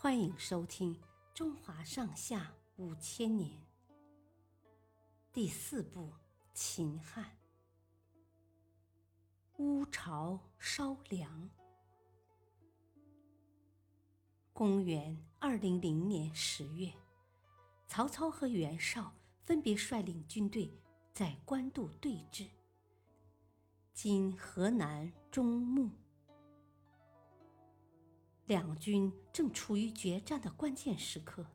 欢迎收听《中华上下五千年》第四部《秦汉》。乌巢烧粮。公元二零零年十月，曹操和袁绍分别率领军队在官渡对峙。今河南中牟。两军正处于决战的关键时刻。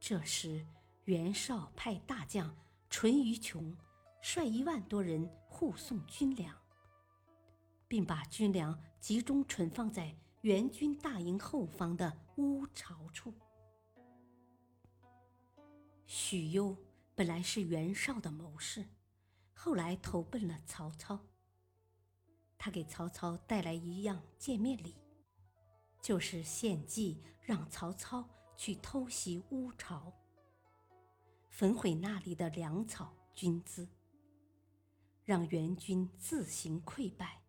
这时，袁绍派大将淳于琼率一万多人护送军粮，并把军粮集中存放在袁军大营后方的乌巢处。许攸本来是袁绍的谋士，后来投奔了曹操。他给曹操带来一样见面礼。就是献计让曹操去偷袭乌巢，焚毁那里的粮草军资，让援军自行溃败。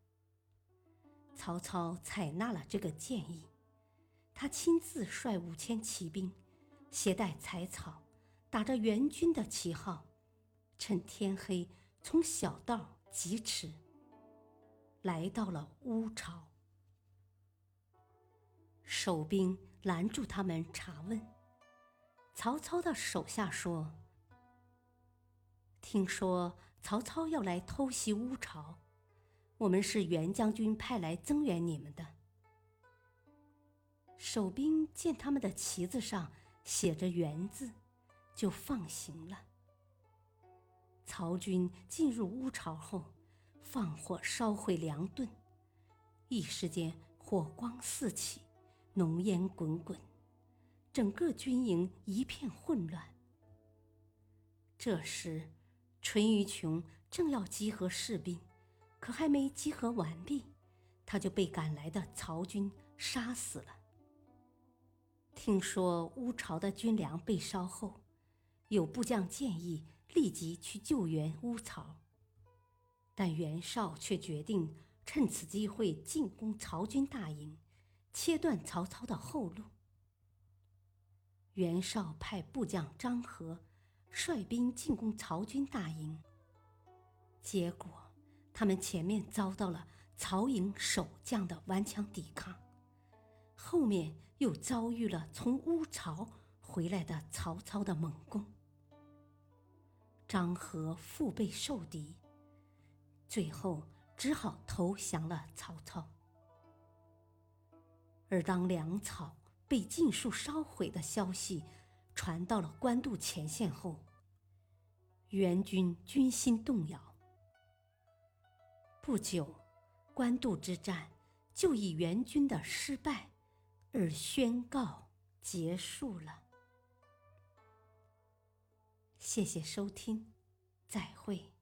曹操采纳了这个建议，他亲自率五千骑兵，携带柴草，打着援军的旗号，趁天黑从小道疾驰，来到了乌巢。守兵拦住他们查问。曹操的手下说：“听说曹操要来偷袭乌巢，我们是袁将军派来增援你们的。”守兵见他们的旗子上写着“袁”字，就放行了。曹军进入乌巢后，放火烧毁粮顿，一时间火光四起。浓烟滚滚，整个军营一片混乱。这时，淳于琼正要集合士兵，可还没集合完毕，他就被赶来的曹军杀死了。听说乌巢的军粮被烧后，有部将建议立即去救援乌巢，但袁绍却决定趁此机会进攻曹军大营。切断曹操的后路。袁绍派部将张合率兵进攻曹军大营，结果他们前面遭到了曹营守将的顽强抵抗，后面又遭遇了从乌巢回来的曹操的猛攻。张合腹背受敌，最后只好投降了曹操。而当粮草被尽数烧毁的消息传到了官渡前线后，援军军心动摇。不久，官渡之战就以援军的失败而宣告结束了。谢谢收听，再会。